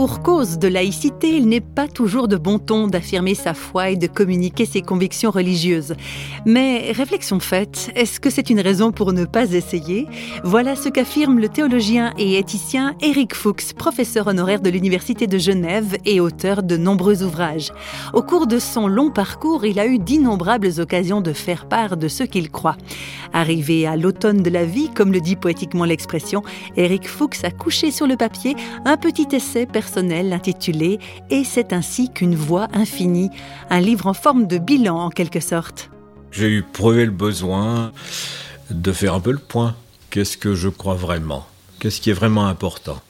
pour cause de laïcité, il n'est pas toujours de bon ton d'affirmer sa foi et de communiquer ses convictions religieuses. Mais réflexion faite, est-ce que c'est une raison pour ne pas essayer? Voilà ce qu'affirme le théologien et éthicien Eric Fuchs, professeur honoraire de l'Université de Genève et auteur de nombreux ouvrages. Au cours de son long parcours, il a eu d'innombrables occasions de faire part de ce qu'il croit. Arrivé à l'automne de la vie, comme le dit poétiquement l'expression, Eric Fuchs a couché sur le papier un petit essai personnel intitulé Et c'est ainsi qu'une voix infinie, un livre en forme de bilan en quelque sorte. J'ai eu prouvé le besoin de faire un peu le point. Qu'est-ce que je crois vraiment? Qu'est-ce qui est vraiment important?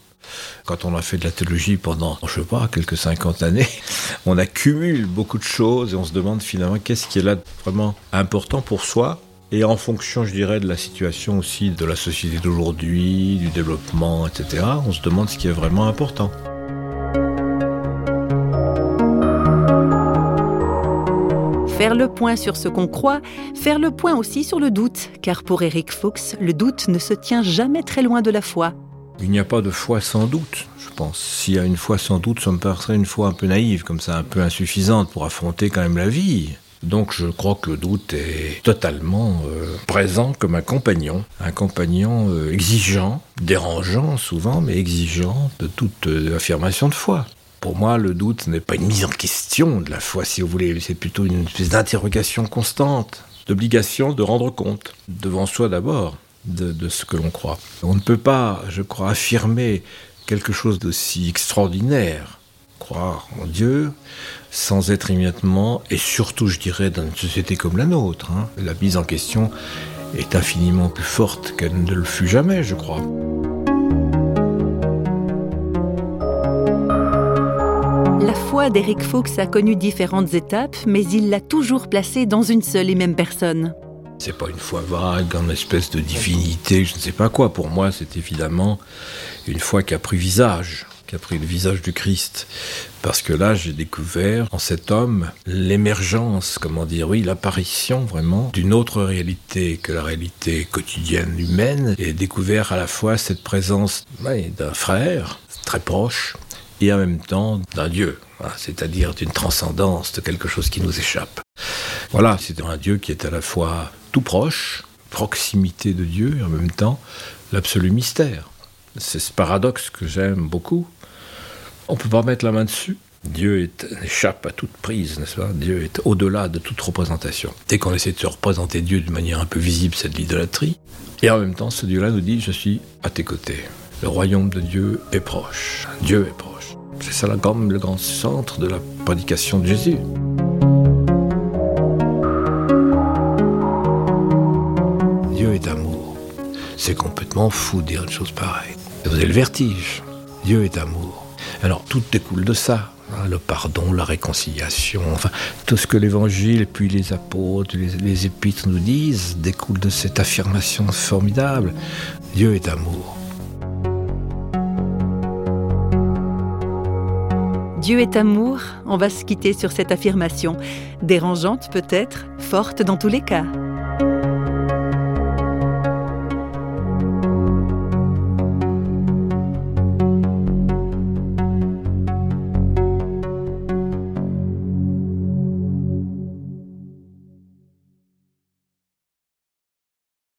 Quand on a fait de la théologie pendant, je sais pas, quelques 50 années, on accumule beaucoup de choses et on se demande finalement qu'est-ce qui est là vraiment important pour soi et en fonction, je dirais, de la situation aussi de la société d'aujourd'hui, du développement, etc., on se demande ce qui est vraiment important. Faire le point sur ce qu'on croit, faire le point aussi sur le doute, car pour Eric Fuchs, le doute ne se tient jamais très loin de la foi. Il n'y a pas de foi sans doute, je pense. S'il y a une foi sans doute, ça me paraîtrait une foi un peu naïve, comme ça, un peu insuffisante pour affronter quand même la vie. Donc je crois que le doute est totalement euh, présent comme un compagnon, un compagnon euh, exigeant, dérangeant souvent, mais exigeant de toute euh, affirmation de foi. Pour moi, le doute n'est pas une mise en question de la foi, si vous voulez, c'est plutôt une espèce d'interrogation constante, d'obligation de rendre compte, devant soi d'abord, de, ce que l'on croit. On ne peut pas, je crois, affirmer quelque chose d'aussi extraordinaire croire en Dieu sans être immédiatement, et surtout je dirais dans une société comme la nôtre, hein, la mise en question est infiniment plus forte qu'elle ne le fut jamais, je crois. La foi d'Eric Fuchs a connu différentes étapes, mais il l'a toujours placée dans une seule et même personne. C'est pas une foi vague, en espèce de divinité, je ne sais pas quoi. Pour moi, c'est évidemment une foi qui a pris visage qui a pris le visage du Christ. Parce que là, j'ai découvert en cet homme l'émergence, comment dire, oui, l'apparition vraiment d'une autre réalité que la réalité quotidienne humaine, et découvert à la fois cette présence d'un frère très proche et en même temps d'un Dieu, hein, c'est-à-dire d'une transcendance, de quelque chose qui nous échappe. Voilà, c'est un Dieu qui est à la fois tout proche, proximité de Dieu, et en même temps l'absolu mystère. C'est ce paradoxe que j'aime beaucoup. On ne peut pas mettre la main dessus. Dieu est, échappe à toute prise, n'est-ce pas? Dieu est au-delà de toute représentation. Dès qu'on essaie de se représenter Dieu d'une manière un peu visible, c'est de l'idolâtrie. Et en même temps, ce Dieu-là nous dit, je suis à tes côtés. Le royaume de Dieu est proche. Dieu est proche. C'est ça comme le grand centre de la prédication de Jésus. Dieu est amour. C'est complètement fou de dire une chose pareille. Vous avez le vertige. Dieu est amour. Alors tout découle de ça. Hein, le pardon, la réconciliation, enfin tout ce que l'évangile, puis les apôtres, les, les épîtres nous disent découle de cette affirmation formidable. Dieu est amour. Dieu est amour, on va se quitter sur cette affirmation, dérangeante peut-être, forte dans tous les cas.